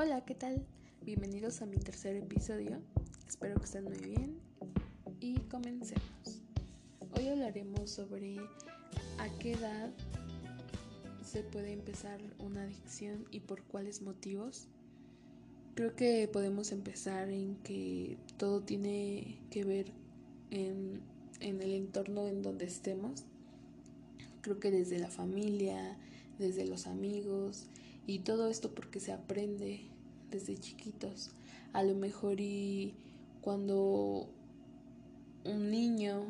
Hola, ¿qué tal? Bienvenidos a mi tercer episodio. Espero que estén muy bien y comencemos. Hoy hablaremos sobre a qué edad se puede empezar una adicción y por cuáles motivos. Creo que podemos empezar en que todo tiene que ver en, en el entorno en donde estemos. Creo que desde la familia, desde los amigos, y todo esto porque se aprende desde chiquitos. A lo mejor y cuando un niño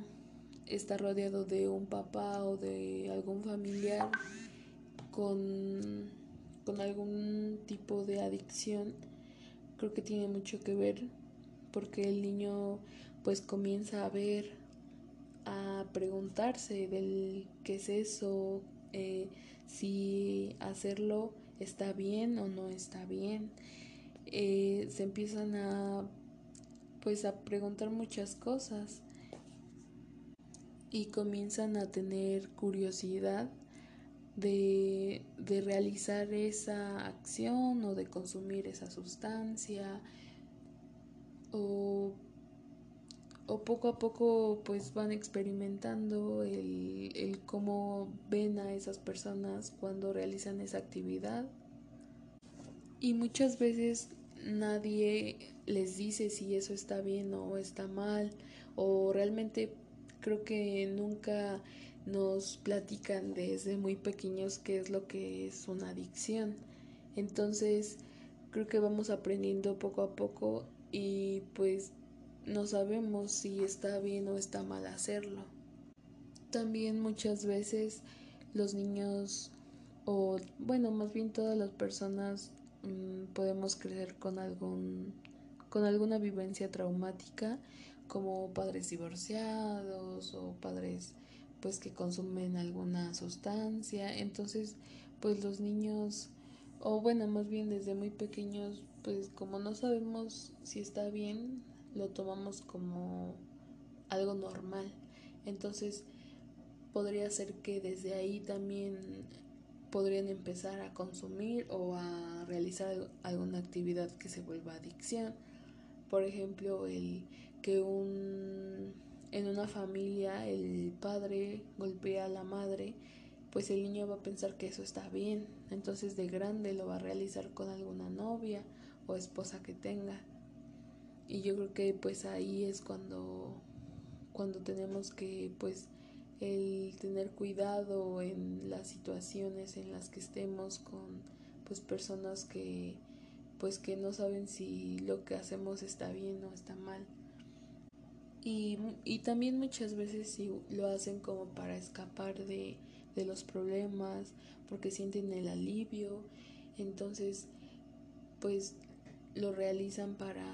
está rodeado de un papá o de algún familiar con, con algún tipo de adicción, creo que tiene mucho que ver porque el niño pues comienza a ver, a preguntarse del qué es eso, eh, si hacerlo está bien o no está bien. Eh, se empiezan a pues a preguntar muchas cosas y comienzan a tener curiosidad de, de realizar esa acción o de consumir esa sustancia o o poco a poco pues van experimentando el, el, cómo ven a esas personas cuando realizan esa actividad. Y muchas veces nadie les dice si eso está bien o está mal o realmente creo que nunca nos platican desde muy pequeños qué es lo que es una adicción. Entonces creo que vamos aprendiendo poco a poco y pues no sabemos si está bien o está mal hacerlo. También muchas veces los niños o bueno, más bien todas las personas mm, podemos crecer con algún con alguna vivencia traumática como padres divorciados o padres pues que consumen alguna sustancia, entonces pues los niños o bueno, más bien desde muy pequeños pues como no sabemos si está bien, lo tomamos como algo normal. Entonces podría ser que desde ahí también podrían empezar a consumir o a realizar alguna actividad que se vuelva adicción. Por ejemplo, el que un en una familia el padre golpea a la madre, pues el niño va a pensar que eso está bien. Entonces de grande lo va a realizar con alguna novia o esposa que tenga. Y yo creo que pues ahí es cuando, cuando tenemos que pues el tener cuidado en las situaciones en las que estemos con pues personas que pues que no saben si lo que hacemos está bien o está mal. Y, y también muchas veces si lo hacen como para escapar de, de los problemas, porque sienten el alivio, entonces pues lo realizan para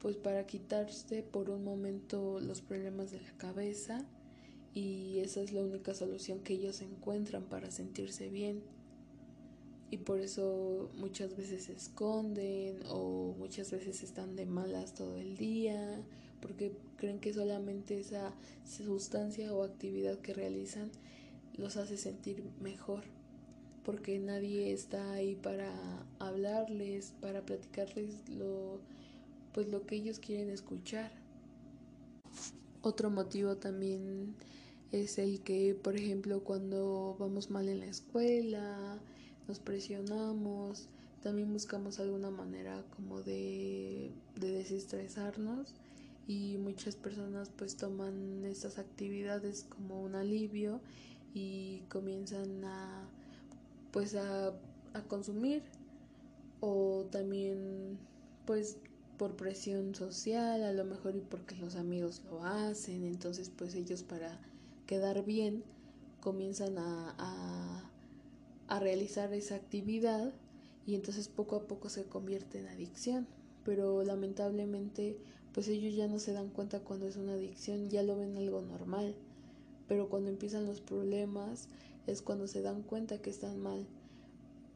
pues para quitarse por un momento los problemas de la cabeza y esa es la única solución que ellos encuentran para sentirse bien. Y por eso muchas veces se esconden o muchas veces están de malas todo el día porque creen que solamente esa sustancia o actividad que realizan los hace sentir mejor porque nadie está ahí para hablarles, para platicarles lo pues lo que ellos quieren escuchar. Otro motivo también es el que, por ejemplo, cuando vamos mal en la escuela, nos presionamos, también buscamos alguna manera como de, de desestresarnos y muchas personas pues toman estas actividades como un alivio y comienzan a pues a, a consumir o también pues por presión social, a lo mejor y porque los amigos lo hacen, entonces pues ellos para quedar bien comienzan a, a, a realizar esa actividad y entonces poco a poco se convierte en adicción, pero lamentablemente pues ellos ya no se dan cuenta cuando es una adicción, ya lo ven algo normal, pero cuando empiezan los problemas es cuando se dan cuenta que están mal,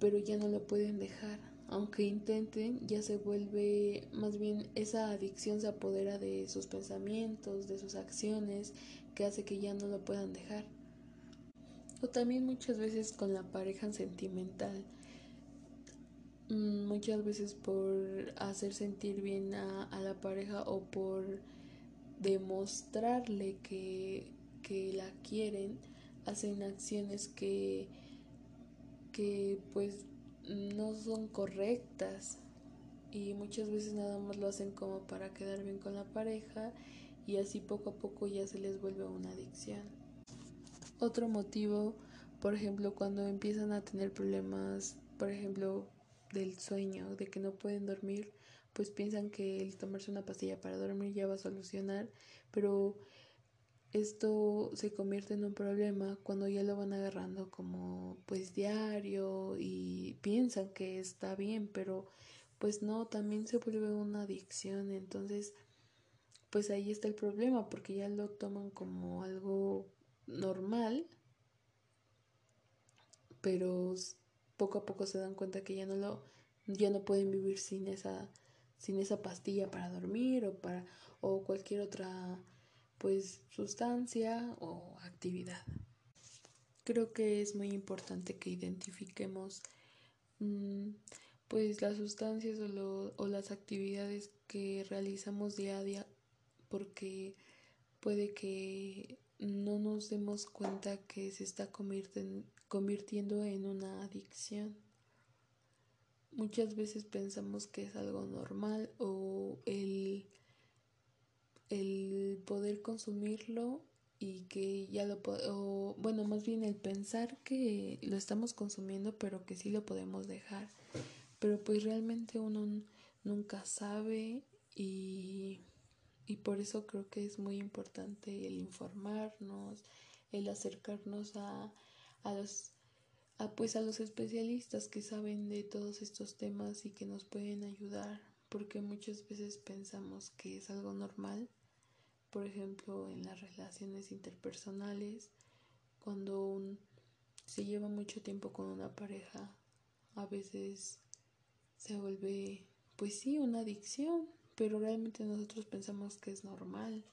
pero ya no lo pueden dejar aunque intenten, ya se vuelve, más bien esa adicción se apodera de sus pensamientos, de sus acciones, que hace que ya no lo puedan dejar. O también muchas veces con la pareja sentimental. mm, muchas veces por hacer sentir bien a, a la pareja o por demostrarle que, que la quieren, hacen acciones que, que pues no son correctas y muchas veces nada más lo hacen como para quedar bien con la pareja y así poco a poco ya se les vuelve una adicción. Otro motivo, por ejemplo, cuando empiezan a tener problemas, por ejemplo, del sueño, de que no pueden dormir, pues piensan que el tomarse una pastilla para dormir ya va a solucionar, pero esto se convierte en un problema cuando ya lo van agarrando como pues diario y piensan que está bien, pero pues no, también se vuelve una adicción, entonces pues ahí está el problema porque ya lo toman como algo normal, pero poco a poco se dan cuenta que ya no lo ya no pueden vivir sin esa sin esa pastilla para dormir o para o cualquier otra pues sustancia o actividad. Creo que es muy importante que identifiquemos mm, pues las sustancias o, o las actividades que realizamos día a día porque puede que no nos demos cuenta que se está convirtiendo en una adicción. Muchas veces pensamos que es algo normal o el, el poder consumirlo y que ya lo o bueno, más bien el pensar que lo estamos consumiendo pero que sí lo podemos dejar. Pero pues realmente uno nunca sabe y y por eso creo que es muy importante el informarnos, el acercarnos a, a los a, pues a los especialistas que saben de todos estos temas y que nos pueden ayudar, porque muchas veces pensamos que es algo normal, por ejemplo, en las relaciones interpersonales, cuando se lleva mucho tiempo con una pareja, a veces se vuelve, pues sí, una adicción, pero realmente nosotros pensamos que es normal,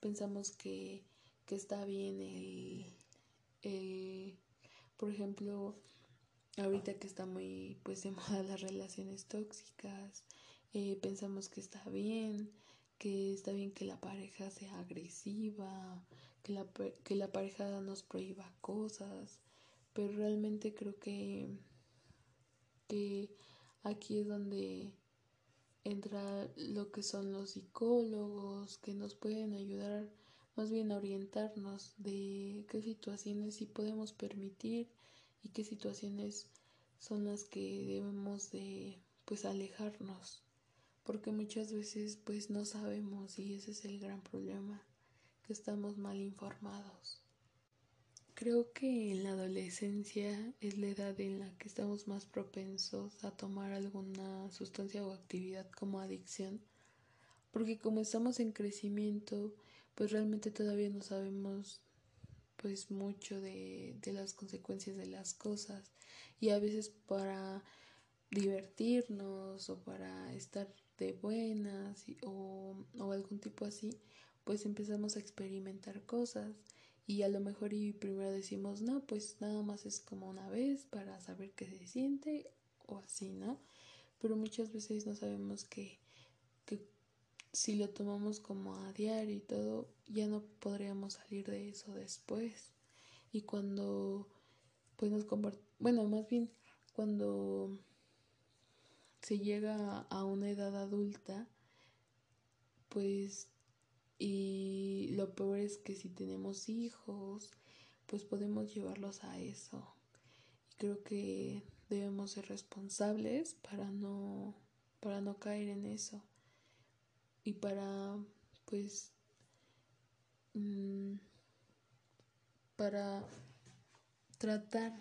pensamos que, que está bien el, el, por ejemplo, ahorita que está muy pues de moda las relaciones tóxicas, eh, pensamos que está bien, que está bien que la pareja sea agresiva, que la, que la pareja nos prohíba cosas, pero realmente creo que, que aquí es donde entra lo que son los psicólogos que nos pueden ayudar más bien a orientarnos de qué situaciones sí podemos permitir y qué situaciones son las que debemos de pues alejarnos porque muchas veces pues no sabemos y ese es el gran problema que estamos mal informados. Creo que en la adolescencia es la edad en la que estamos más propensos a tomar alguna sustancia o actividad como adicción, porque como estamos en crecimiento, pues realmente todavía no sabemos pues mucho de, de las consecuencias de las cosas. Y a veces para divertirnos o para estar de buenas o, o algún tipo así, pues empezamos a experimentar cosas y a lo mejor y primero decimos, no, pues nada más es como una vez para saber qué se siente o así, ¿no? Pero muchas veces no sabemos que, que si lo tomamos como a diario y todo, ya no podríamos salir de eso después. Y cuando, pues nos bueno, más bien cuando se llega a una edad adulta, pues y lo peor es que si tenemos hijos, pues podemos llevarlos a eso. Y creo que debemos ser responsables para no para no caer en eso y para pues mm, para tratar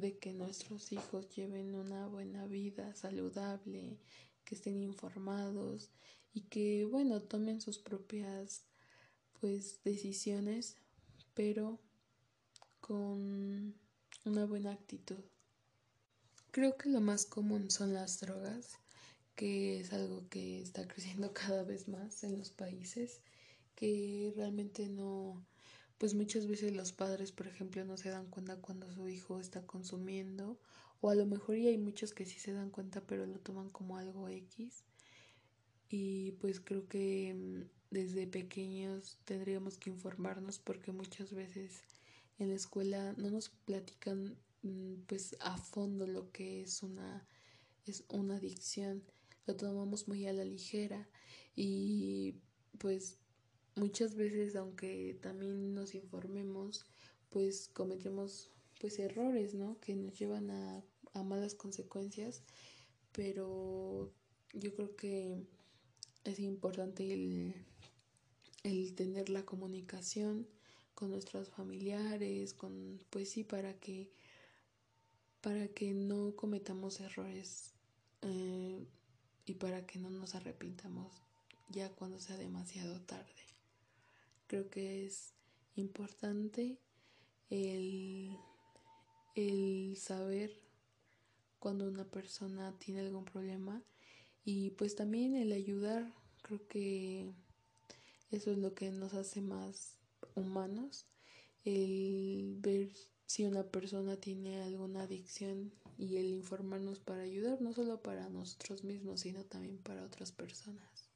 de que nuestros hijos lleven una buena vida saludable, que estén informados y que bueno tomen sus propias pues decisiones pero con una buena actitud. Creo que lo más común son las drogas que es algo que está creciendo cada vez más en los países que realmente no pues muchas veces los padres por ejemplo no se dan cuenta cuando su hijo está consumiendo o a lo mejor hay muchos que sí se dan cuenta pero lo toman como algo X. Y pues creo que mm, desde pequeños tendríamos que informarnos porque muchas veces en la escuela no nos platican mm, pues a fondo lo que es una es una adicción. Lo tomamos muy a la ligera y pues muchas veces aunque también nos informemos pues cometemos pues errores no que nos llevan a, a malas consecuencias pero yo creo que es importante el, el tener la comunicación con nuestros familiares, con pues sí para que para que no cometamos errores eh, y para que no nos arrepintamos ya cuando sea demasiado tarde. Creo que es importante el, el saber cuando una persona tiene algún problema y pues también el ayudar, creo que eso es lo que nos hace más humanos, el ver si una persona tiene alguna adicción y el informarnos para ayudar, no solo para nosotros mismos, sino también para otras personas.